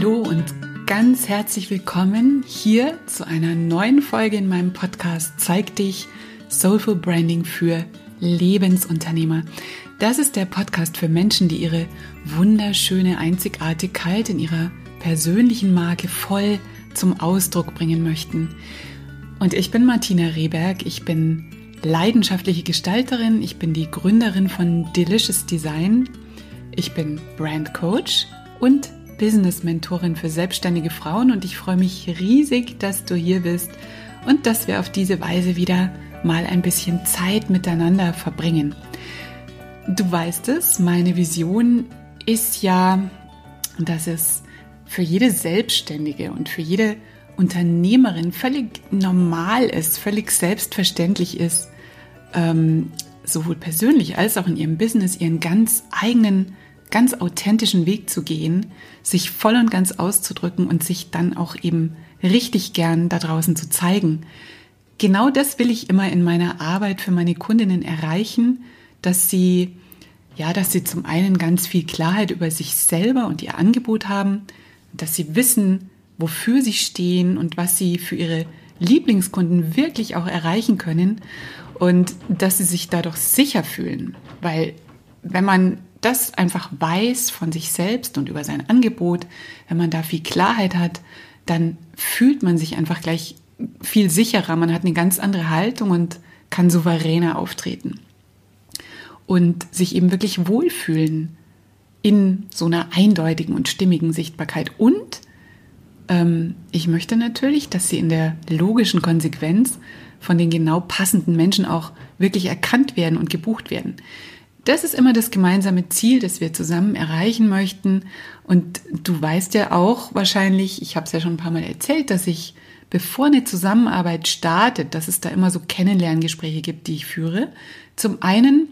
Hallo und ganz herzlich willkommen hier zu einer neuen Folge in meinem Podcast Zeig dich Soulful Branding für Lebensunternehmer. Das ist der Podcast für Menschen, die ihre wunderschöne Einzigartigkeit in ihrer persönlichen Marke voll zum Ausdruck bringen möchten. Und ich bin Martina Rehberg, ich bin leidenschaftliche Gestalterin, ich bin die Gründerin von Delicious Design, ich bin Brand Coach und Business-Mentorin für selbstständige Frauen und ich freue mich riesig, dass du hier bist und dass wir auf diese Weise wieder mal ein bisschen Zeit miteinander verbringen. Du weißt es, meine Vision ist ja, dass es für jede Selbstständige und für jede Unternehmerin völlig normal ist, völlig selbstverständlich ist, ähm, sowohl persönlich als auch in ihrem Business ihren ganz eigenen ganz authentischen Weg zu gehen, sich voll und ganz auszudrücken und sich dann auch eben richtig gern da draußen zu zeigen. Genau das will ich immer in meiner Arbeit für meine Kundinnen erreichen, dass sie, ja, dass sie zum einen ganz viel Klarheit über sich selber und ihr Angebot haben, dass sie wissen, wofür sie stehen und was sie für ihre Lieblingskunden wirklich auch erreichen können und dass sie sich dadurch sicher fühlen, weil wenn man das einfach weiß von sich selbst und über sein Angebot, wenn man da viel Klarheit hat, dann fühlt man sich einfach gleich viel sicherer. Man hat eine ganz andere Haltung und kann souveräner auftreten. Und sich eben wirklich wohlfühlen in so einer eindeutigen und stimmigen Sichtbarkeit. Und ähm, ich möchte natürlich, dass sie in der logischen Konsequenz von den genau passenden Menschen auch wirklich erkannt werden und gebucht werden. Das ist immer das gemeinsame Ziel, das wir zusammen erreichen möchten. Und du weißt ja auch wahrscheinlich, ich habe es ja schon ein paar Mal erzählt, dass ich, bevor eine Zusammenarbeit startet, dass es da immer so Kennenlerngespräche gibt, die ich führe. Zum einen,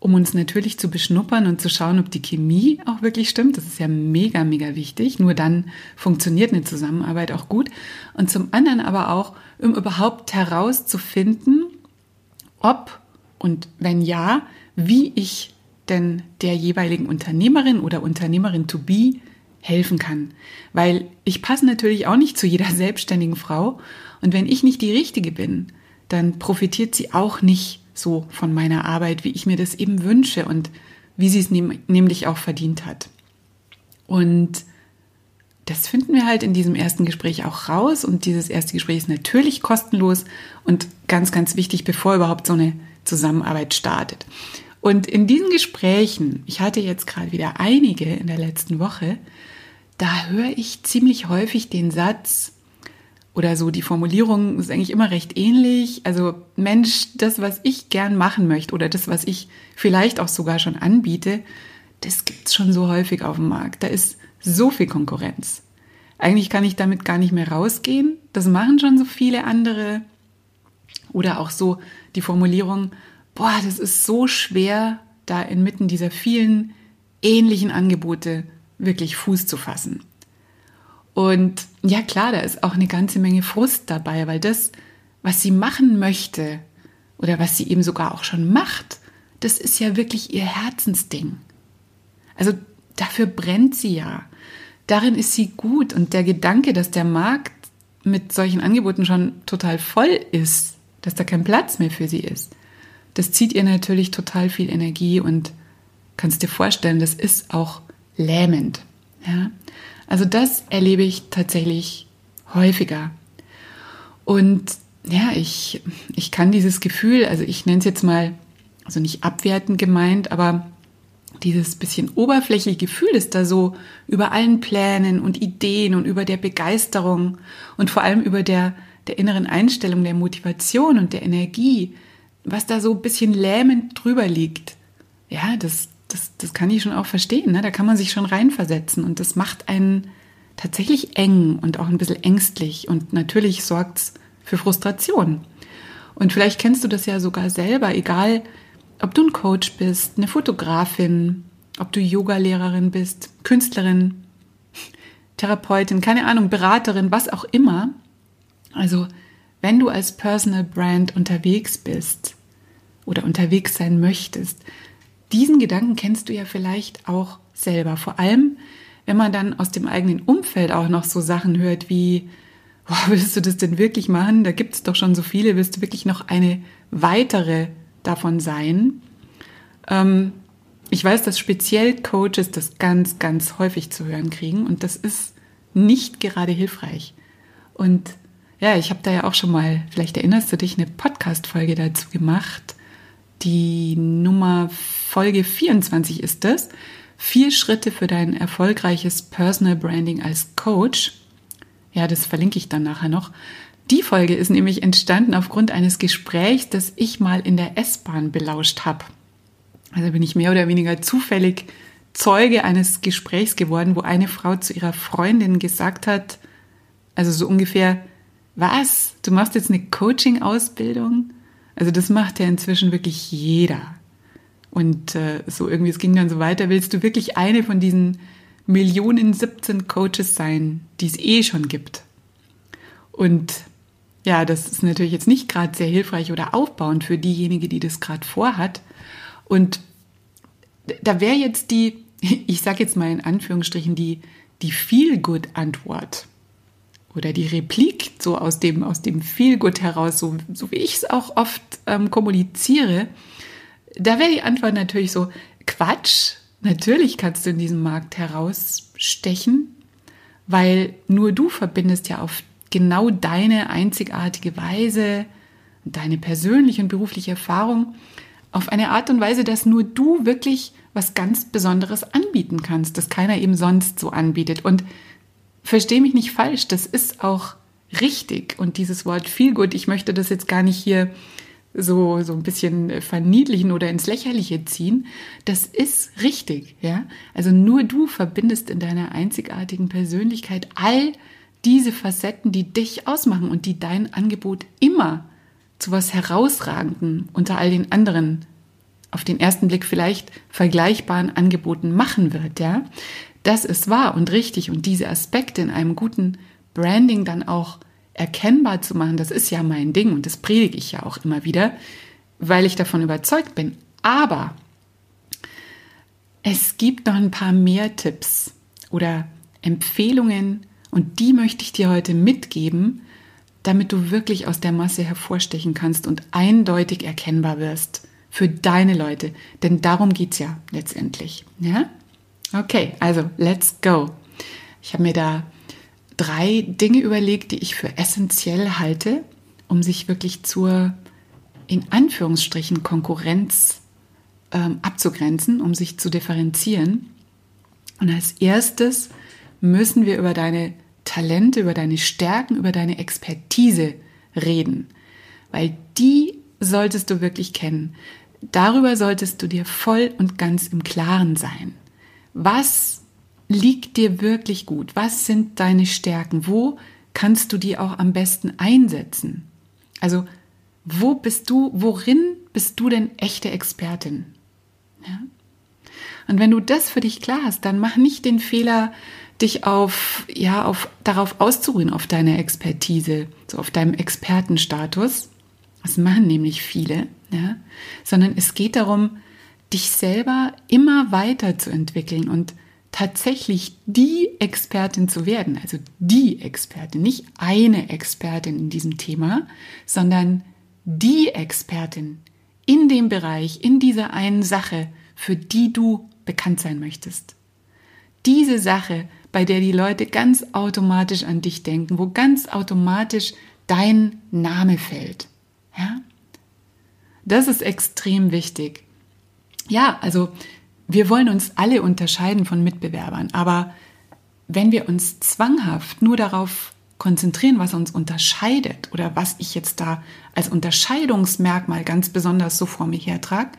um uns natürlich zu beschnuppern und zu schauen, ob die Chemie auch wirklich stimmt. Das ist ja mega, mega wichtig. Nur dann funktioniert eine Zusammenarbeit auch gut. Und zum anderen aber auch, um überhaupt herauszufinden, ob und wenn ja, wie ich denn der jeweiligen Unternehmerin oder Unternehmerin to be helfen kann. Weil ich passe natürlich auch nicht zu jeder selbstständigen Frau. Und wenn ich nicht die Richtige bin, dann profitiert sie auch nicht so von meiner Arbeit, wie ich mir das eben wünsche und wie sie es nämlich auch verdient hat. Und das finden wir halt in diesem ersten Gespräch auch raus. Und dieses erste Gespräch ist natürlich kostenlos und ganz, ganz wichtig, bevor überhaupt so eine Zusammenarbeit startet. Und in diesen Gesprächen, ich hatte jetzt gerade wieder einige in der letzten Woche, da höre ich ziemlich häufig den Satz oder so, die Formulierung ist eigentlich immer recht ähnlich. Also Mensch, das, was ich gern machen möchte oder das, was ich vielleicht auch sogar schon anbiete, das gibt's schon so häufig auf dem Markt. Da ist so viel Konkurrenz. Eigentlich kann ich damit gar nicht mehr rausgehen. Das machen schon so viele andere. Oder auch so die Formulierung, boah, das ist so schwer, da inmitten dieser vielen ähnlichen Angebote wirklich Fuß zu fassen. Und ja klar, da ist auch eine ganze Menge Frust dabei, weil das, was sie machen möchte oder was sie eben sogar auch schon macht, das ist ja wirklich ihr Herzensding. Also dafür brennt sie ja. Darin ist sie gut und der Gedanke, dass der Markt mit solchen Angeboten schon total voll ist, dass da kein Platz mehr für sie ist, das zieht ihr natürlich total viel Energie und kannst dir vorstellen, das ist auch lähmend. Ja? Also das erlebe ich tatsächlich häufiger. Und ja, ich, ich kann dieses Gefühl, also ich nenne es jetzt mal, also nicht abwertend gemeint, aber dieses bisschen oberflächliche Gefühl, das da so über allen Plänen und Ideen und über der Begeisterung und vor allem über der, der inneren Einstellung, der Motivation und der Energie, was da so ein bisschen lähmend drüber liegt, ja, das, das, das kann ich schon auch verstehen. Ne? Da kann man sich schon reinversetzen und das macht einen tatsächlich eng und auch ein bisschen ängstlich und natürlich sorgt es für Frustration. Und vielleicht kennst du das ja sogar selber, egal ob du ein Coach bist, eine Fotografin, ob du Yogalehrerin bist, Künstlerin, Therapeutin, keine Ahnung, Beraterin, was auch immer. Also wenn du als Personal Brand unterwegs bist oder unterwegs sein möchtest, diesen Gedanken kennst du ja vielleicht auch selber. Vor allem, wenn man dann aus dem eigenen Umfeld auch noch so Sachen hört wie, boah, willst du das denn wirklich machen? Da gibt es doch schon so viele, willst du wirklich noch eine weitere davon sein? Ähm, ich weiß, dass speziell Coaches das ganz, ganz häufig zu hören kriegen und das ist nicht gerade hilfreich. Und ja, ich habe da ja auch schon mal, vielleicht erinnerst du dich, eine Podcast-Folge dazu gemacht. Die Nummer Folge 24 ist das. Vier Schritte für dein erfolgreiches Personal Branding als Coach. Ja, das verlinke ich dann nachher noch. Die Folge ist nämlich entstanden aufgrund eines Gesprächs, das ich mal in der S-Bahn belauscht habe. Also bin ich mehr oder weniger zufällig Zeuge eines Gesprächs geworden, wo eine Frau zu ihrer Freundin gesagt hat, also so ungefähr, was? Du machst jetzt eine Coaching-Ausbildung? Also das macht ja inzwischen wirklich jeder. Und äh, so irgendwie, es ging dann so weiter, willst du wirklich eine von diesen Millionen 17 Coaches sein, die es eh schon gibt? Und ja, das ist natürlich jetzt nicht gerade sehr hilfreich oder aufbauend für diejenige, die das gerade vorhat. Und da wäre jetzt die, ich sage jetzt mal in Anführungsstrichen, die, die Feel-Good-Antwort oder die Replik so aus dem, aus dem Feel-Good heraus, so, so wie ich es auch oft ähm, kommuniziere, da wäre die Antwort natürlich so, Quatsch, natürlich kannst du in diesem Markt herausstechen, weil nur du verbindest ja auf genau deine einzigartige Weise, deine persönliche und berufliche Erfahrung auf eine Art und Weise, dass nur du wirklich was ganz Besonderes anbieten kannst, das keiner eben sonst so anbietet. Und verstehe mich nicht falsch, das ist auch richtig. Und dieses Wort viel gut, ich möchte das jetzt gar nicht hier so, so ein bisschen verniedlichen oder ins Lächerliche ziehen. Das ist richtig, ja. Also nur du verbindest in deiner einzigartigen Persönlichkeit all diese Facetten, die dich ausmachen und die dein Angebot immer zu was Herausragenden unter all den anderen auf den ersten Blick vielleicht vergleichbaren Angeboten machen wird, ja. Das ist wahr und richtig und diese Aspekte in einem guten Branding dann auch erkennbar zu machen, das ist ja mein Ding und das predige ich ja auch immer wieder, weil ich davon überzeugt bin. Aber es gibt noch ein paar mehr Tipps oder Empfehlungen und die möchte ich dir heute mitgeben, damit du wirklich aus der Masse hervorstechen kannst und eindeutig erkennbar wirst für deine Leute. Denn darum geht es ja letztendlich. Ja? Okay, also let's go. Ich habe mir da drei Dinge überlegt, die ich für essentiell halte, um sich wirklich zur, in Anführungsstrichen, Konkurrenz ähm, abzugrenzen, um sich zu differenzieren. Und als erstes müssen wir über deine Talente, über deine Stärken, über deine Expertise reden, weil die solltest du wirklich kennen. Darüber solltest du dir voll und ganz im Klaren sein. Was liegt dir wirklich gut? Was sind deine Stärken? Wo kannst du die auch am besten einsetzen? Also, wo bist du, worin bist du denn echte Expertin? Ja? Und wenn du das für dich klar hast, dann mach nicht den Fehler, dich auf, ja, auf, darauf auszuruhen, auf deine Expertise, so auf deinem Expertenstatus. Das machen nämlich viele, ja, sondern es geht darum, dich selber immer weiterzuentwickeln und tatsächlich die Expertin zu werden, also die Expertin, nicht eine Expertin in diesem Thema, sondern die Expertin in dem Bereich, in dieser einen Sache, für die du bekannt sein möchtest. Diese Sache, bei der die Leute ganz automatisch an dich denken, wo ganz automatisch dein Name fällt. Ja? Das ist extrem wichtig. Ja, also wir wollen uns alle unterscheiden von Mitbewerbern, aber wenn wir uns zwanghaft nur darauf konzentrieren, was uns unterscheidet oder was ich jetzt da als Unterscheidungsmerkmal ganz besonders so vor mir hertrage,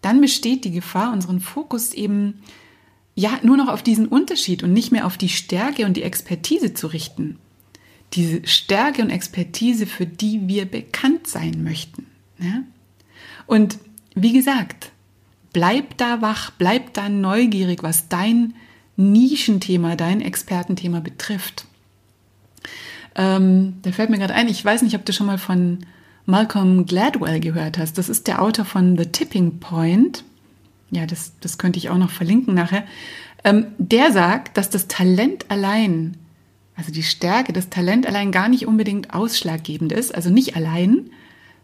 dann besteht die Gefahr, unseren Fokus eben ja nur noch auf diesen Unterschied und nicht mehr auf die Stärke und die Expertise zu richten. Diese Stärke und Expertise, für die wir bekannt sein möchten. Ja? Und wie gesagt, bleib da wach, bleib da neugierig, was dein Nischenthema, dein Expertenthema betrifft. Ähm, da fällt mir gerade ein, ich weiß nicht, ob du schon mal von Malcolm Gladwell gehört hast. Das ist der Autor von The Tipping Point. Ja, das, das könnte ich auch noch verlinken nachher. Ähm, der sagt, dass das Talent allein, also die Stärke, das Talent allein gar nicht unbedingt ausschlaggebend ist, also nicht allein,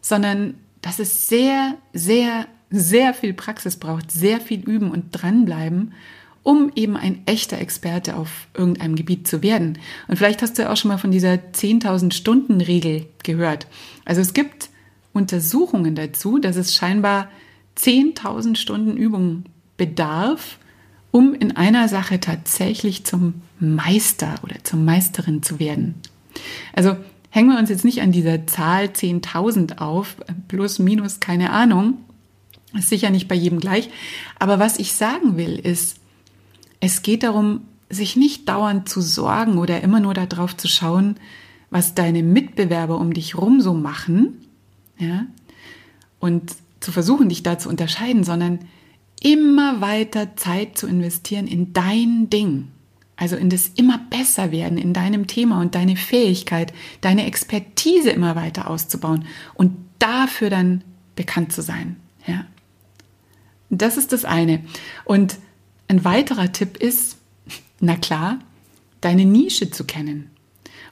sondern dass es sehr, sehr, sehr viel Praxis braucht, sehr viel üben und dranbleiben, um eben ein echter Experte auf irgendeinem Gebiet zu werden. Und vielleicht hast du ja auch schon mal von dieser 10.000 Stunden Regel gehört. Also es gibt Untersuchungen dazu, dass es scheinbar 10.000 Stunden Übung bedarf, um in einer Sache tatsächlich zum Meister oder zur Meisterin zu werden. Also hängen wir uns jetzt nicht an dieser Zahl 10.000 auf, plus, minus, keine Ahnung. Ist sicher nicht bei jedem gleich. Aber was ich sagen will, ist, es geht darum, sich nicht dauernd zu sorgen oder immer nur darauf zu schauen, was deine Mitbewerber um dich rum so machen, ja, und zu versuchen, dich da zu unterscheiden, sondern immer weiter Zeit zu investieren in dein Ding. Also in das immer besser werden in deinem Thema und deine Fähigkeit, deine Expertise immer weiter auszubauen und dafür dann bekannt zu sein. Ja. Das ist das eine. Und ein weiterer Tipp ist, na klar, deine Nische zu kennen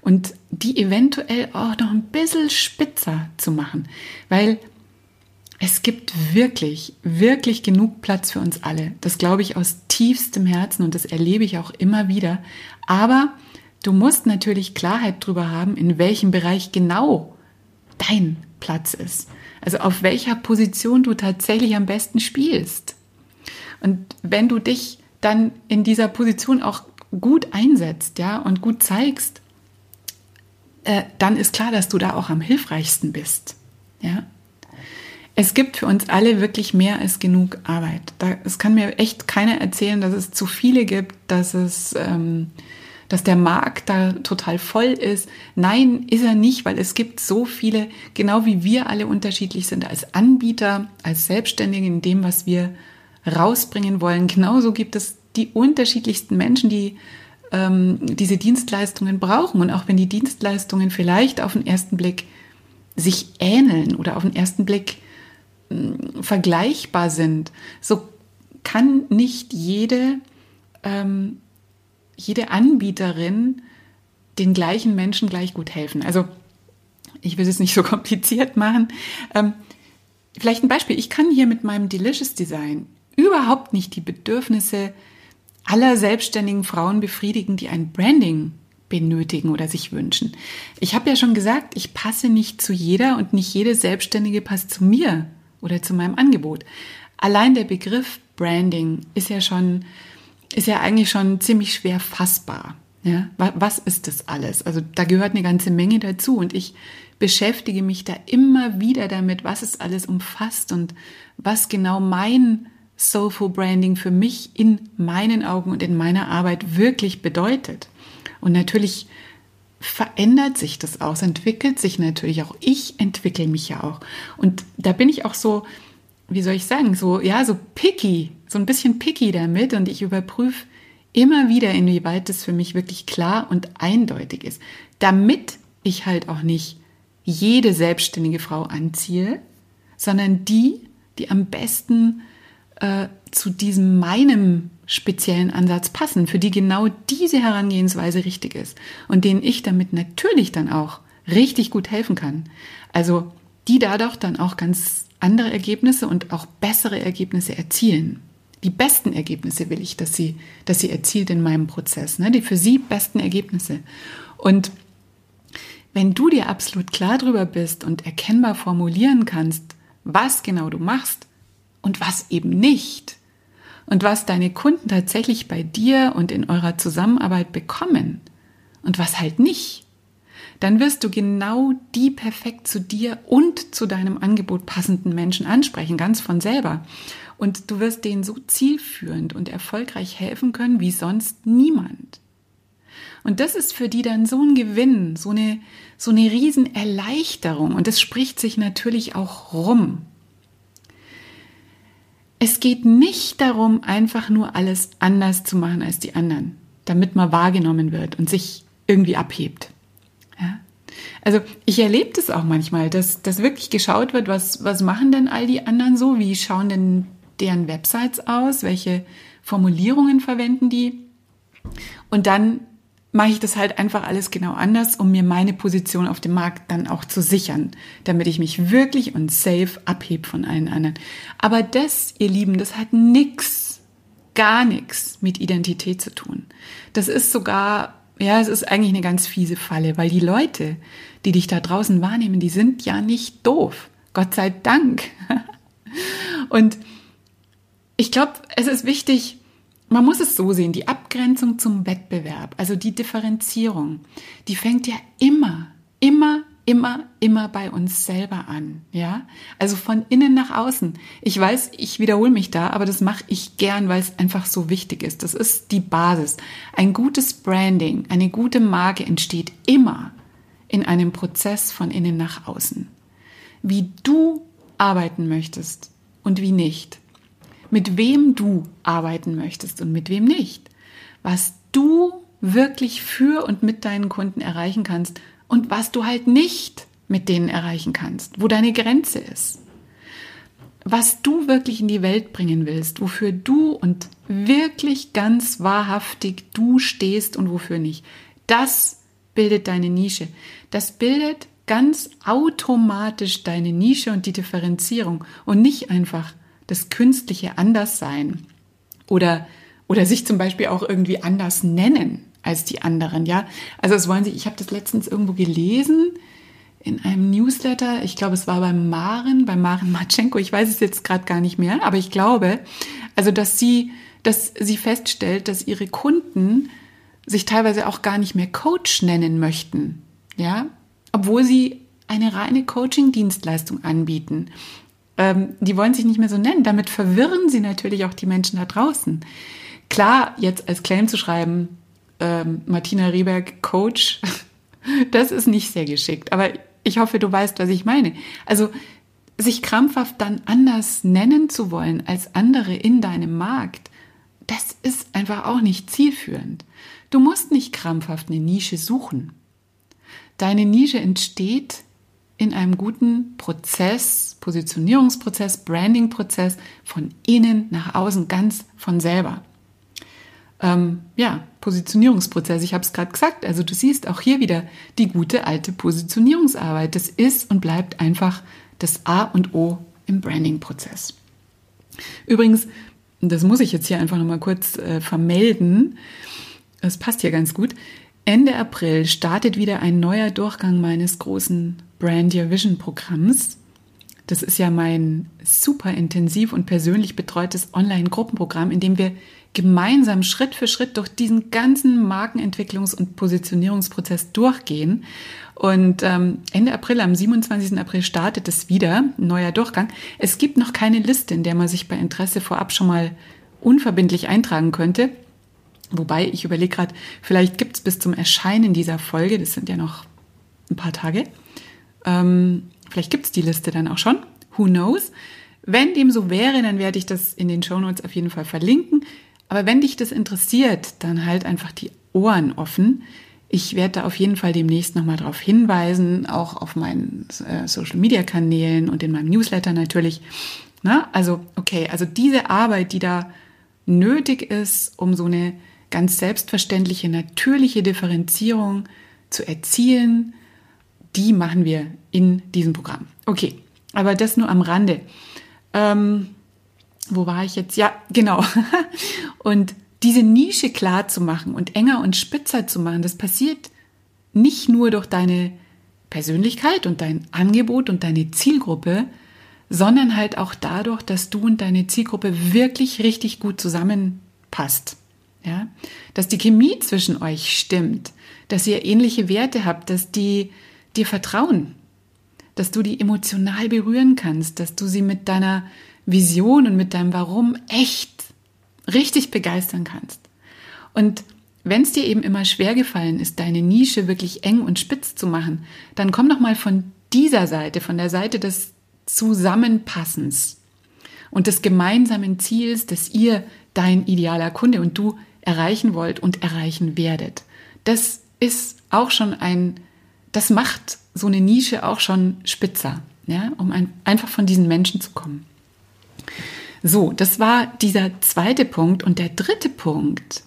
und die eventuell auch noch ein bisschen spitzer zu machen, weil es gibt wirklich, wirklich genug Platz für uns alle. Das glaube ich aus tiefstem Herzen und das erlebe ich auch immer wieder. Aber du musst natürlich Klarheit darüber haben, in welchem Bereich genau dein Platz ist. Also auf welcher Position du tatsächlich am besten spielst. Und wenn du dich dann in dieser Position auch gut einsetzt, ja, und gut zeigst, äh, dann ist klar, dass du da auch am hilfreichsten bist, ja. Es gibt für uns alle wirklich mehr als genug Arbeit. Da, es kann mir echt keiner erzählen, dass es zu viele gibt, dass es, ähm, dass der Markt da total voll ist. Nein, ist er nicht, weil es gibt so viele, genau wie wir alle unterschiedlich sind als Anbieter, als Selbstständige in dem, was wir rausbringen wollen. Genauso gibt es die unterschiedlichsten Menschen, die ähm, diese Dienstleistungen brauchen. Und auch wenn die Dienstleistungen vielleicht auf den ersten Blick sich ähneln oder auf den ersten Blick äh, vergleichbar sind, so kann nicht jede, ähm, jede Anbieterin den gleichen Menschen gleich gut helfen. Also ich will es nicht so kompliziert machen. Ähm, vielleicht ein Beispiel. Ich kann hier mit meinem Delicious Design überhaupt nicht die Bedürfnisse aller selbstständigen Frauen befriedigen, die ein Branding benötigen oder sich wünschen. Ich habe ja schon gesagt, ich passe nicht zu jeder und nicht jede Selbstständige passt zu mir oder zu meinem Angebot. Allein der Begriff Branding ist ja schon, ist ja eigentlich schon ziemlich schwer fassbar. Ja, was ist das alles? Also da gehört eine ganze Menge dazu und ich beschäftige mich da immer wieder damit, was es alles umfasst und was genau mein Soulful Branding für mich in meinen Augen und in meiner Arbeit wirklich bedeutet. Und natürlich verändert sich das auch, es entwickelt sich natürlich auch. Ich entwickle mich ja auch. Und da bin ich auch so, wie soll ich sagen, so, ja, so picky, so ein bisschen picky damit und ich überprüfe immer wieder, inwieweit das für mich wirklich klar und eindeutig ist, damit ich halt auch nicht jede selbstständige Frau anziehe, sondern die, die am besten äh, zu diesem meinem speziellen Ansatz passen, für die genau diese Herangehensweise richtig ist und denen ich damit natürlich dann auch richtig gut helfen kann. Also die dadurch dann auch ganz andere Ergebnisse und auch bessere Ergebnisse erzielen. Die besten Ergebnisse will ich, dass sie, dass sie erzielt in meinem Prozess, ne? die für sie besten Ergebnisse. Und wenn du dir absolut klar darüber bist und erkennbar formulieren kannst, was genau du machst, und was eben nicht. Und was deine Kunden tatsächlich bei dir und in eurer Zusammenarbeit bekommen und was halt nicht. Dann wirst du genau die perfekt zu dir und zu deinem Angebot passenden Menschen ansprechen, ganz von selber. Und du wirst denen so zielführend und erfolgreich helfen können wie sonst niemand. Und das ist für die dann so ein Gewinn, so eine, so eine Riesenerleichterung. Und das spricht sich natürlich auch rum. Es geht nicht darum, einfach nur alles anders zu machen als die anderen, damit man wahrgenommen wird und sich irgendwie abhebt. Ja? Also ich erlebe das auch manchmal, dass, dass wirklich geschaut wird, was, was machen denn all die anderen so? Wie schauen denn deren Websites aus? Welche Formulierungen verwenden die und dann mache ich das halt einfach alles genau anders, um mir meine Position auf dem Markt dann auch zu sichern, damit ich mich wirklich und safe abhebe von allen anderen. Aber das, ihr Lieben, das hat nix, gar nichts mit Identität zu tun. Das ist sogar, ja, es ist eigentlich eine ganz fiese Falle, weil die Leute, die dich da draußen wahrnehmen, die sind ja nicht doof. Gott sei Dank. Und ich glaube, es ist wichtig, man muss es so sehen, die Abgrenzung zum Wettbewerb, also die Differenzierung, die fängt ja immer, immer, immer, immer bei uns selber an, ja? Also von innen nach außen. Ich weiß, ich wiederhole mich da, aber das mache ich gern, weil es einfach so wichtig ist. Das ist die Basis. Ein gutes Branding, eine gute Marke entsteht immer in einem Prozess von innen nach außen. Wie du arbeiten möchtest und wie nicht mit wem du arbeiten möchtest und mit wem nicht, was du wirklich für und mit deinen Kunden erreichen kannst und was du halt nicht mit denen erreichen kannst, wo deine Grenze ist. Was du wirklich in die Welt bringen willst, wofür du und wirklich ganz wahrhaftig du stehst und wofür nicht. Das bildet deine Nische. Das bildet ganz automatisch deine Nische und die Differenzierung und nicht einfach das künstliche Anderssein oder, oder sich zum Beispiel auch irgendwie anders nennen als die anderen, ja. Also es wollen sie, ich habe das letztens irgendwo gelesen in einem Newsletter, ich glaube, es war beim Maren, bei Maren Matschenko, ich weiß es jetzt gerade gar nicht mehr, aber ich glaube, also dass sie, dass sie feststellt, dass ihre Kunden sich teilweise auch gar nicht mehr Coach nennen möchten, ja, obwohl sie eine reine Coaching-Dienstleistung anbieten ähm, die wollen sich nicht mehr so nennen. Damit verwirren sie natürlich auch die Menschen da draußen. Klar, jetzt als Claim zu schreiben, ähm, Martina Rieberg, Coach, das ist nicht sehr geschickt. Aber ich hoffe, du weißt, was ich meine. Also sich krampfhaft dann anders nennen zu wollen als andere in deinem Markt, das ist einfach auch nicht zielführend. Du musst nicht krampfhaft eine Nische suchen. Deine Nische entsteht in einem guten Prozess, Positionierungsprozess, Brandingprozess von innen nach außen ganz von selber. Ähm, ja, Positionierungsprozess, ich habe es gerade gesagt, also du siehst auch hier wieder die gute alte Positionierungsarbeit. Das ist und bleibt einfach das A und O im Brandingprozess. Übrigens, das muss ich jetzt hier einfach nochmal kurz äh, vermelden, das passt hier ganz gut. Ende April startet wieder ein neuer Durchgang meines großen Brand Your Vision Programms. Das ist ja mein super intensiv und persönlich betreutes Online-Gruppenprogramm, in dem wir gemeinsam Schritt für Schritt durch diesen ganzen Markenentwicklungs- und Positionierungsprozess durchgehen. Und ähm, Ende April, am 27. April startet es wieder, neuer Durchgang. Es gibt noch keine Liste, in der man sich bei Interesse vorab schon mal unverbindlich eintragen könnte. Wobei, ich überlege gerade, vielleicht gibt es bis zum Erscheinen dieser Folge, das sind ja noch ein paar Tage, ähm, vielleicht gibt es die Liste dann auch schon, who knows. Wenn dem so wäre, dann werde ich das in den Shownotes auf jeden Fall verlinken. Aber wenn dich das interessiert, dann halt einfach die Ohren offen. Ich werde da auf jeden Fall demnächst nochmal darauf hinweisen, auch auf meinen äh, Social-Media-Kanälen und in meinem Newsletter natürlich. Na, also, okay, also diese Arbeit, die da nötig ist, um so eine ganz selbstverständliche, natürliche Differenzierung zu erzielen, die machen wir in diesem Programm. Okay, aber das nur am Rande. Ähm, wo war ich jetzt? Ja, genau. und diese Nische klar zu machen und enger und spitzer zu machen, das passiert nicht nur durch deine Persönlichkeit und dein Angebot und deine Zielgruppe, sondern halt auch dadurch, dass du und deine Zielgruppe wirklich richtig gut zusammenpasst. Ja, dass die Chemie zwischen euch stimmt, dass ihr ähnliche Werte habt, dass die dir vertrauen, dass du die emotional berühren kannst, dass du sie mit deiner Vision und mit deinem Warum echt richtig begeistern kannst. Und wenn es dir eben immer schwer gefallen ist, deine Nische wirklich eng und spitz zu machen, dann komm doch mal von dieser Seite, von der Seite des Zusammenpassens und des gemeinsamen Ziels, dass ihr dein idealer Kunde und du erreichen wollt und erreichen werdet. Das ist auch schon ein, das macht so eine Nische auch schon spitzer, ja, um ein, einfach von diesen Menschen zu kommen. So, das war dieser zweite Punkt. Und der dritte Punkt,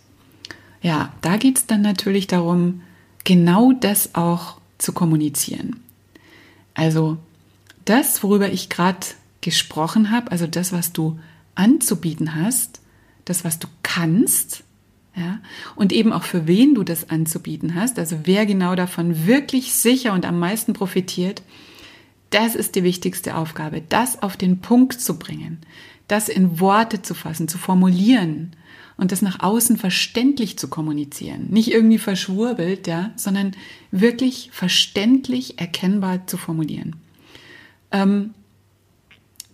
ja, da geht es dann natürlich darum, genau das auch zu kommunizieren. Also das, worüber ich gerade gesprochen habe, also das, was du anzubieten hast, das, was du kannst, ja, und eben auch für wen du das anzubieten hast, also wer genau davon wirklich sicher und am meisten profitiert, das ist die wichtigste Aufgabe, das auf den Punkt zu bringen, das in Worte zu fassen, zu formulieren und das nach außen verständlich zu kommunizieren. Nicht irgendwie verschwurbelt, ja, sondern wirklich verständlich erkennbar zu formulieren. Ähm,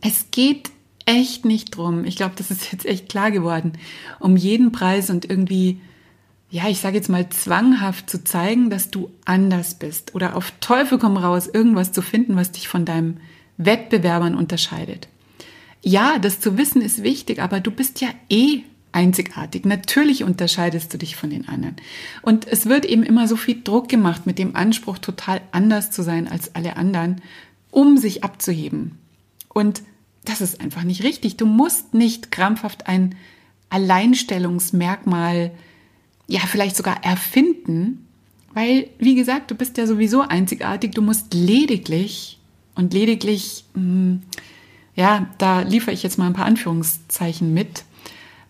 es geht echt nicht drum, ich glaube, das ist jetzt echt klar geworden, um jeden Preis und irgendwie, ja, ich sage jetzt mal zwanghaft zu zeigen, dass du anders bist oder auf Teufel komm raus, irgendwas zu finden, was dich von deinem Wettbewerbern unterscheidet. Ja, das zu wissen ist wichtig, aber du bist ja eh einzigartig. Natürlich unterscheidest du dich von den anderen. Und es wird eben immer so viel Druck gemacht mit dem Anspruch, total anders zu sein als alle anderen, um sich abzuheben. Und das ist einfach nicht richtig. Du musst nicht krampfhaft ein Alleinstellungsmerkmal, ja, vielleicht sogar erfinden, weil, wie gesagt, du bist ja sowieso einzigartig. Du musst lediglich und lediglich, hm, ja, da liefere ich jetzt mal ein paar Anführungszeichen mit,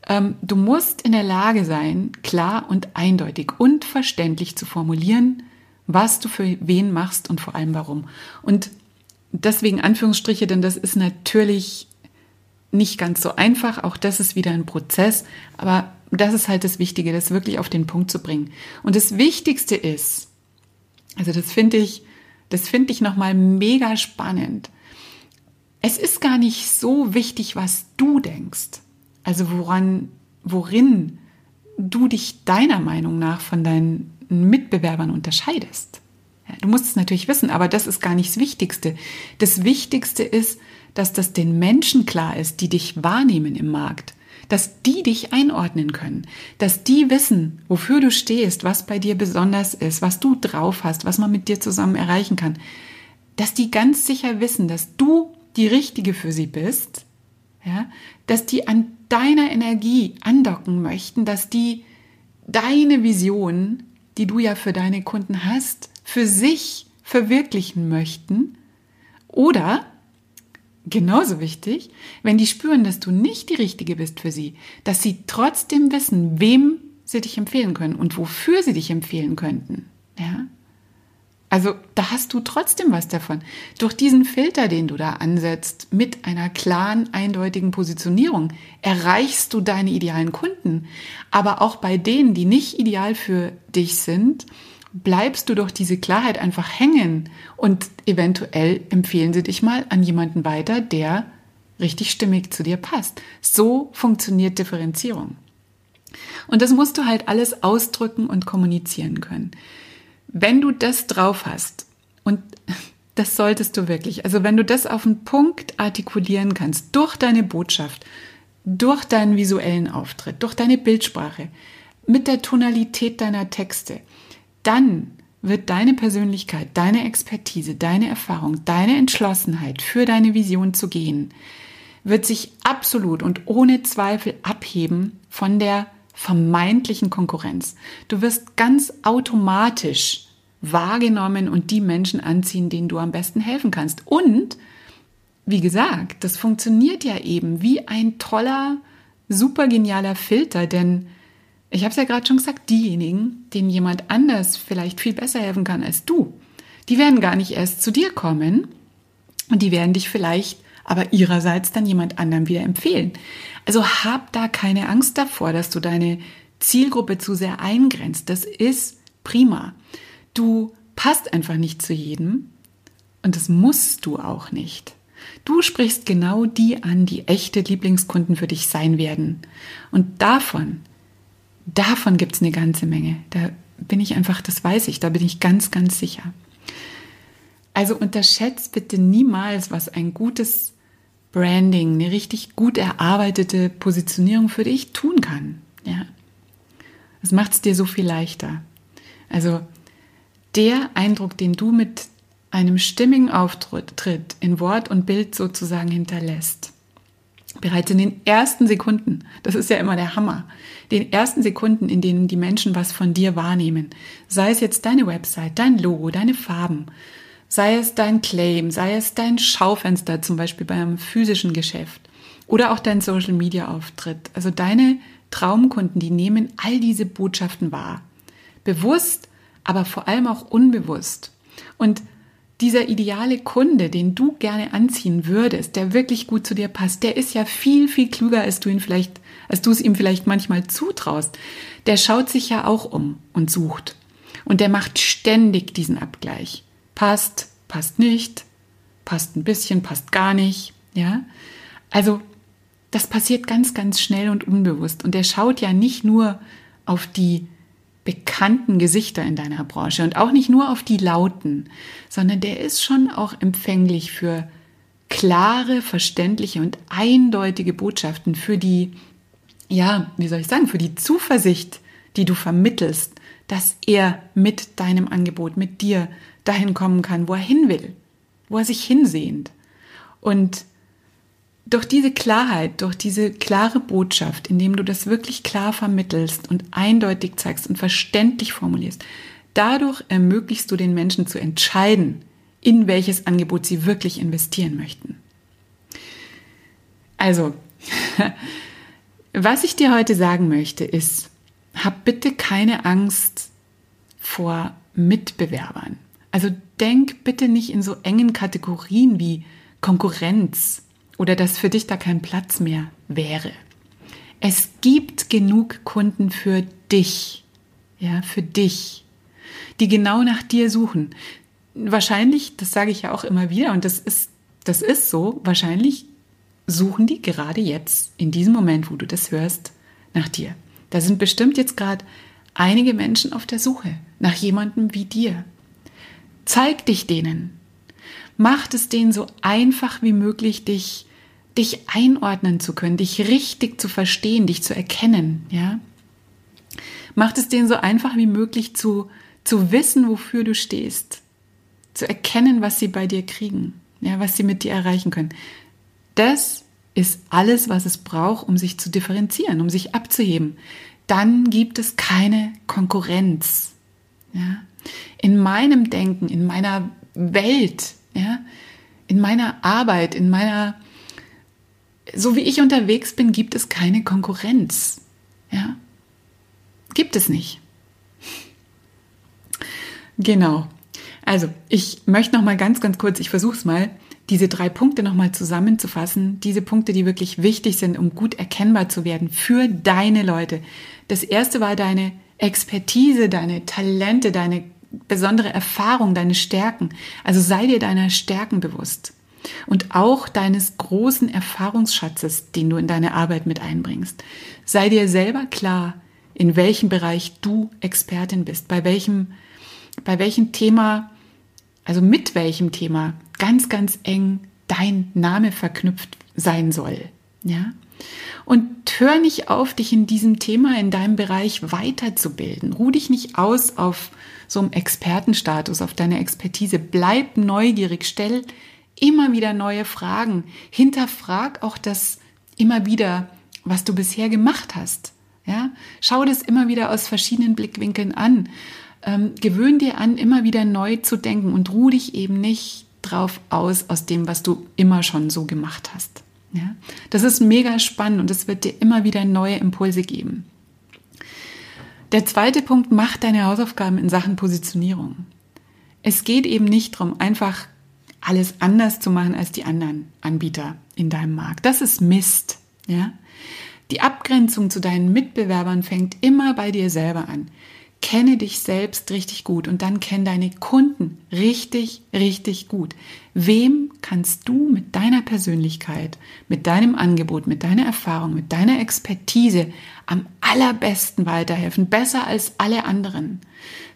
ähm, du musst in der Lage sein, klar und eindeutig und verständlich zu formulieren, was du für wen machst und vor allem warum. Und deswegen Anführungsstriche, denn das ist natürlich nicht ganz so einfach. Auch das ist wieder ein Prozess. Aber das ist halt das Wichtige, das wirklich auf den Punkt zu bringen. Und das Wichtigste ist, also das finde ich, das finde ich nochmal mega spannend. Es ist gar nicht so wichtig, was du denkst. Also woran, worin du dich deiner Meinung nach von deinen Mitbewerbern unterscheidest. Du musst es natürlich wissen, aber das ist gar nicht das Wichtigste. Das Wichtigste ist, dass das den Menschen klar ist, die dich wahrnehmen im Markt, dass die dich einordnen können, dass die wissen, wofür du stehst, was bei dir besonders ist, was du drauf hast, was man mit dir zusammen erreichen kann, dass die ganz sicher wissen, dass du die Richtige für sie bist, ja, dass die an deiner Energie andocken möchten, dass die deine Vision, die du ja für deine Kunden hast, für sich verwirklichen möchten. Oder, genauso wichtig, wenn die spüren, dass du nicht die Richtige bist für sie, dass sie trotzdem wissen, wem sie dich empfehlen können und wofür sie dich empfehlen könnten. Ja? Also da hast du trotzdem was davon. Durch diesen Filter, den du da ansetzt, mit einer klaren, eindeutigen Positionierung, erreichst du deine idealen Kunden. Aber auch bei denen, die nicht ideal für dich sind, bleibst du durch diese Klarheit einfach hängen und eventuell empfehlen sie dich mal an jemanden weiter, der richtig stimmig zu dir passt. So funktioniert Differenzierung. Und das musst du halt alles ausdrücken und kommunizieren können. Wenn du das drauf hast, und das solltest du wirklich, also wenn du das auf den Punkt artikulieren kannst, durch deine Botschaft, durch deinen visuellen Auftritt, durch deine Bildsprache, mit der Tonalität deiner Texte, dann wird deine Persönlichkeit, deine Expertise, deine Erfahrung, deine Entschlossenheit für deine Vision zu gehen, wird sich absolut und ohne Zweifel abheben von der vermeintlichen Konkurrenz. Du wirst ganz automatisch wahrgenommen und die Menschen anziehen, denen du am besten helfen kannst. Und, wie gesagt, das funktioniert ja eben wie ein toller, super genialer Filter, denn ich habe es ja gerade schon gesagt, diejenigen, denen jemand anders vielleicht viel besser helfen kann als du, die werden gar nicht erst zu dir kommen und die werden dich vielleicht aber ihrerseits dann jemand anderem wieder empfehlen. Also hab da keine Angst davor, dass du deine Zielgruppe zu sehr eingrenzt. Das ist prima. Du passt einfach nicht zu jedem und das musst du auch nicht. Du sprichst genau die an, die echte Lieblingskunden für dich sein werden. Und davon, davon gibt es eine ganze Menge. Da bin ich einfach, das weiß ich, da bin ich ganz, ganz sicher. Also unterschätzt bitte niemals, was ein gutes Branding, eine richtig gut erarbeitete Positionierung für dich tun kann. Ja. Das macht es dir so viel leichter. Also der Eindruck, den du mit einem stimmigen Auftritt in Wort und Bild sozusagen hinterlässt, Bereits in den ersten Sekunden, das ist ja immer der Hammer, den ersten Sekunden, in denen die Menschen was von dir wahrnehmen, sei es jetzt deine Website, dein Logo, deine Farben, sei es dein Claim, sei es dein Schaufenster zum Beispiel beim physischen Geschäft oder auch dein Social Media Auftritt. Also deine Traumkunden, die nehmen all diese Botschaften wahr. Bewusst, aber vor allem auch unbewusst. Und dieser ideale Kunde, den du gerne anziehen würdest, der wirklich gut zu dir passt, der ist ja viel, viel klüger, als du ihn vielleicht, als du es ihm vielleicht manchmal zutraust. Der schaut sich ja auch um und sucht. Und der macht ständig diesen Abgleich. Passt, passt nicht, passt ein bisschen, passt gar nicht, ja? Also, das passiert ganz, ganz schnell und unbewusst. Und der schaut ja nicht nur auf die bekannten Gesichter in deiner Branche und auch nicht nur auf die lauten, sondern der ist schon auch empfänglich für klare, verständliche und eindeutige Botschaften, für die, ja, wie soll ich sagen, für die Zuversicht, die du vermittelst, dass er mit deinem Angebot, mit dir dahin kommen kann, wo er hin will, wo er sich hinsehnt. Und durch diese Klarheit, durch diese klare Botschaft, indem du das wirklich klar vermittelst und eindeutig zeigst und verständlich formulierst, dadurch ermöglichst du den Menschen zu entscheiden, in welches Angebot sie wirklich investieren möchten. Also, was ich dir heute sagen möchte, ist, hab bitte keine Angst vor Mitbewerbern. Also denk bitte nicht in so engen Kategorien wie Konkurrenz, oder dass für dich da kein Platz mehr wäre. Es gibt genug Kunden für dich, ja, für dich, die genau nach dir suchen. Wahrscheinlich, das sage ich ja auch immer wieder und das ist, das ist so, wahrscheinlich suchen die gerade jetzt, in diesem Moment, wo du das hörst, nach dir. Da sind bestimmt jetzt gerade einige Menschen auf der Suche nach jemandem wie dir. Zeig dich denen. Macht es denen so einfach wie möglich, dich dich einordnen zu können, dich richtig zu verstehen, dich zu erkennen, ja. Macht es denen so einfach wie möglich zu, zu wissen, wofür du stehst, zu erkennen, was sie bei dir kriegen, ja, was sie mit dir erreichen können. Das ist alles, was es braucht, um sich zu differenzieren, um sich abzuheben. Dann gibt es keine Konkurrenz. Ja? In meinem Denken, in meiner Welt, ja? in meiner Arbeit, in meiner so wie ich unterwegs bin, gibt es keine Konkurrenz. Ja? Gibt es nicht. Genau. Also, ich möchte noch mal ganz ganz kurz, ich versuche es mal, diese drei Punkte noch mal zusammenzufassen, diese Punkte, die wirklich wichtig sind, um gut erkennbar zu werden für deine Leute. Das erste war deine Expertise, deine Talente, deine besondere Erfahrung, deine Stärken. Also sei dir deiner Stärken bewusst und auch deines großen Erfahrungsschatzes, den du in deine Arbeit mit einbringst. Sei dir selber klar, in welchem Bereich du Expertin bist, bei welchem, bei welchem Thema, also mit welchem Thema ganz, ganz eng dein Name verknüpft sein soll. Ja? Und hör nicht auf, dich in diesem Thema, in deinem Bereich weiterzubilden. Ruh dich nicht aus auf so einem Expertenstatus, auf deine Expertise. Bleib neugierig, stell immer wieder neue Fragen. Hinterfrag auch das immer wieder, was du bisher gemacht hast. Ja, schau das immer wieder aus verschiedenen Blickwinkeln an. Ähm, gewöhn dir an, immer wieder neu zu denken und ruh dich eben nicht drauf aus, aus dem, was du immer schon so gemacht hast. Ja, das ist mega spannend und es wird dir immer wieder neue Impulse geben. Der zweite Punkt, mach deine Hausaufgaben in Sachen Positionierung. Es geht eben nicht darum, einfach alles anders zu machen als die anderen Anbieter in deinem Markt. Das ist Mist, ja? Die Abgrenzung zu deinen Mitbewerbern fängt immer bei dir selber an. Kenne dich selbst richtig gut und dann kenne deine Kunden richtig, richtig gut. Wem kannst du mit deiner Persönlichkeit, mit deinem Angebot, mit deiner Erfahrung, mit deiner Expertise am allerbesten weiterhelfen, besser als alle anderen?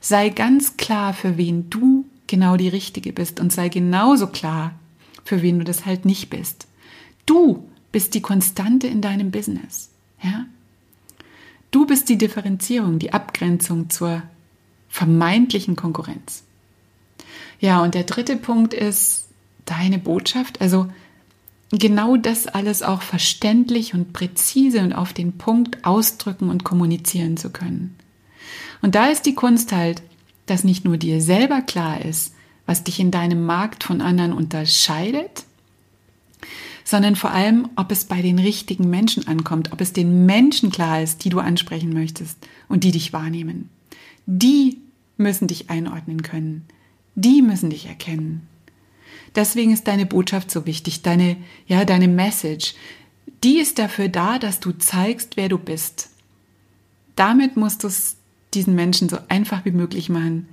Sei ganz klar, für wen du genau die Richtige bist und sei genauso klar, für wen du das halt nicht bist. Du bist die Konstante in deinem Business. Ja? Du bist die Differenzierung, die Abgrenzung zur vermeintlichen Konkurrenz. Ja, und der dritte Punkt ist deine Botschaft. Also genau das alles auch verständlich und präzise und auf den Punkt ausdrücken und kommunizieren zu können. Und da ist die Kunst halt, dass nicht nur dir selber klar ist, was dich in deinem Markt von anderen unterscheidet, sondern vor allem, ob es bei den richtigen Menschen ankommt, ob es den Menschen klar ist, die du ansprechen möchtest und die dich wahrnehmen. Die müssen dich einordnen können. Die müssen dich erkennen. Deswegen ist deine Botschaft so wichtig, deine, ja, deine Message. Die ist dafür da, dass du zeigst, wer du bist. Damit musst du es diesen Menschen so einfach wie möglich machen,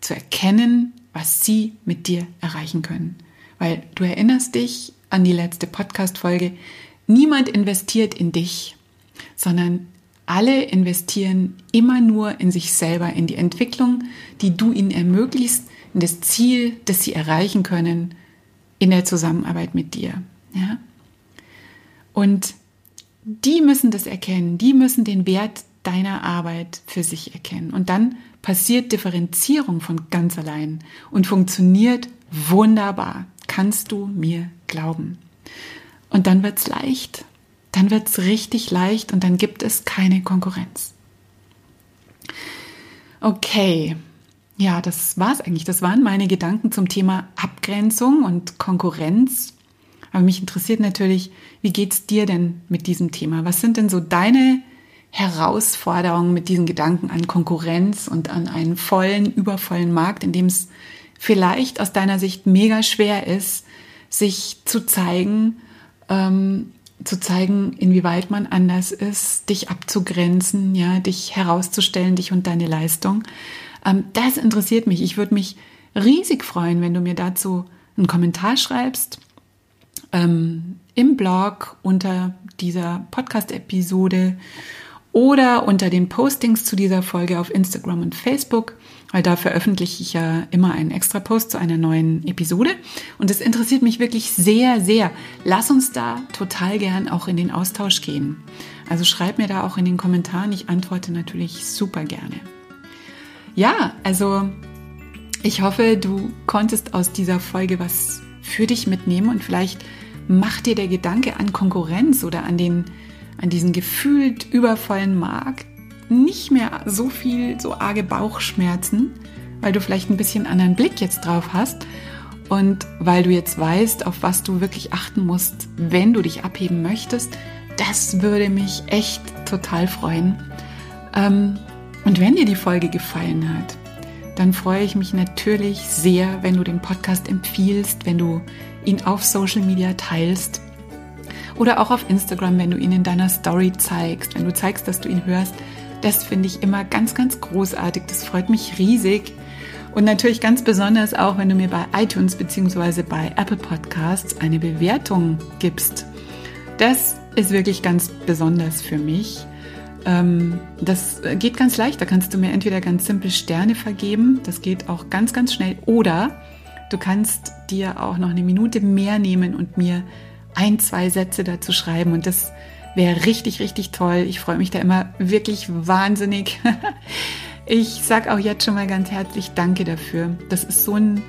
zu erkennen, was sie mit dir erreichen können. Weil du erinnerst dich an die letzte Podcast-Folge, niemand investiert in dich, sondern alle investieren immer nur in sich selber, in die Entwicklung, die du ihnen ermöglicht, in das Ziel, das sie erreichen können in der Zusammenarbeit mit dir. Ja? Und die müssen das erkennen, die müssen den Wert deiner Arbeit für sich erkennen. Und dann passiert Differenzierung von ganz allein und funktioniert wunderbar. Kannst du mir glauben? Und dann wird es leicht. Dann wird es richtig leicht und dann gibt es keine Konkurrenz. Okay, ja, das war es eigentlich. Das waren meine Gedanken zum Thema Abgrenzung und Konkurrenz. Aber mich interessiert natürlich, wie geht es dir denn mit diesem Thema? Was sind denn so deine Herausforderungen mit diesen Gedanken an Konkurrenz und an einen vollen, übervollen Markt, in dem es vielleicht aus deiner Sicht mega schwer ist, sich zu zeigen, ähm, zu zeigen, inwieweit man anders ist, dich abzugrenzen, ja, dich herauszustellen, dich und deine Leistung. Ähm, das interessiert mich. Ich würde mich riesig freuen, wenn du mir dazu einen Kommentar schreibst ähm, im Blog unter dieser Podcast-Episode oder unter den Postings zu dieser Folge auf Instagram und Facebook, weil da veröffentliche ich ja immer einen extra Post zu einer neuen Episode. Und es interessiert mich wirklich sehr, sehr. Lass uns da total gern auch in den Austausch gehen. Also schreib mir da auch in den Kommentaren. Ich antworte natürlich super gerne. Ja, also ich hoffe, du konntest aus dieser Folge was für dich mitnehmen und vielleicht macht dir der Gedanke an Konkurrenz oder an den an diesen gefühlt übervollen Markt nicht mehr so viel, so arge Bauchschmerzen, weil du vielleicht ein bisschen anderen Blick jetzt drauf hast und weil du jetzt weißt, auf was du wirklich achten musst, wenn du dich abheben möchtest. Das würde mich echt total freuen. Ähm, und wenn dir die Folge gefallen hat, dann freue ich mich natürlich sehr, wenn du den Podcast empfiehlst, wenn du ihn auf Social Media teilst oder auch auf Instagram, wenn du ihn in deiner Story zeigst, wenn du zeigst, dass du ihn hörst. Das finde ich immer ganz, ganz großartig. Das freut mich riesig. Und natürlich ganz besonders auch, wenn du mir bei iTunes bzw. bei Apple Podcasts eine Bewertung gibst. Das ist wirklich ganz besonders für mich. Ähm, das geht ganz leicht. Da kannst du mir entweder ganz simpel Sterne vergeben. Das geht auch ganz, ganz schnell. Oder du kannst dir auch noch eine Minute mehr nehmen und mir ein, zwei Sätze dazu schreiben und das wäre richtig, richtig toll. Ich freue mich da immer wirklich wahnsinnig. Ich sage auch jetzt schon mal ganz herzlich Danke dafür. Das ist so ein,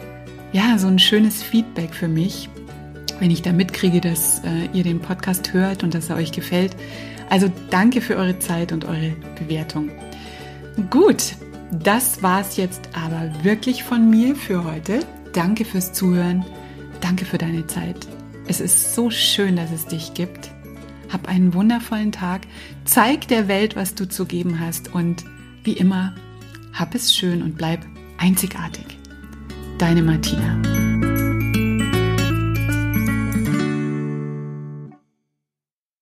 ja, so ein schönes Feedback für mich, wenn ich da mitkriege, dass äh, ihr den Podcast hört und dass er euch gefällt. Also danke für eure Zeit und eure Bewertung. Gut, das war's jetzt aber wirklich von mir für heute. Danke fürs Zuhören. Danke für deine Zeit. Es ist so schön, dass es dich gibt. Hab einen wundervollen Tag. Zeig der Welt, was du zu geben hast. Und wie immer, hab es schön und bleib einzigartig. Deine Martina.